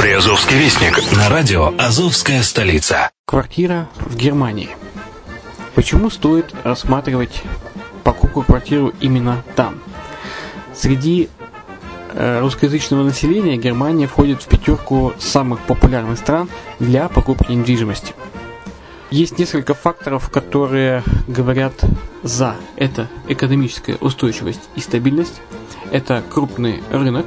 Приазовский вестник на радио «Азовская столица». Квартира в Германии. Почему стоит рассматривать покупку квартиры именно там? Среди э, русскоязычного населения Германия входит в пятерку самых популярных стран для покупки недвижимости. Есть несколько факторов, которые говорят за. Это экономическая устойчивость и стабильность, это крупный рынок,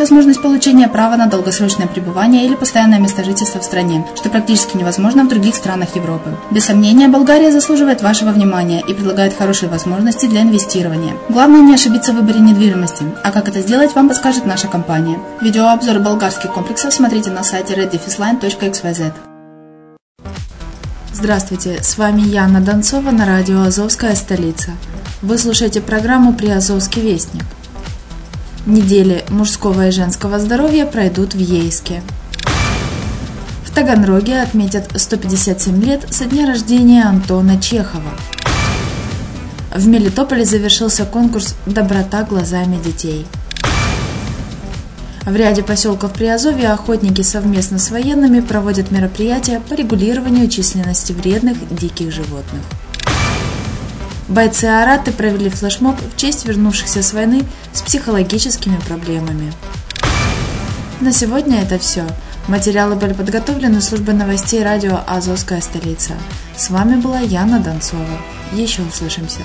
возможность получения права на долгосрочное пребывание или постоянное место жительства в стране, что практически невозможно в других странах Европы. Без сомнения, Болгария заслуживает вашего внимания и предлагает хорошие возможности для инвестирования. Главное не ошибиться в выборе недвижимости, а как это сделать, вам подскажет наша компания. Видеообзор болгарских комплексов смотрите на сайте reddefisline.xyz. Здравствуйте, с вами Яна Донцова на радио «Азовская столица». Вы слушаете программу «Приазовский вестник». Недели мужского и женского здоровья пройдут в Ейске. В Таганроге отметят 157 лет со дня рождения Антона Чехова. В Мелитополе завершился конкурс «Доброта глазами детей». В ряде поселков Приазовья охотники совместно с военными проводят мероприятия по регулированию численности вредных диких животных. Бойцы Араты провели флешмоб в честь вернувшихся с войны с психологическими проблемами. На сегодня это все. Материалы были подготовлены службой новостей радио «Азовская столица». С вами была Яна Донцова. Еще услышимся.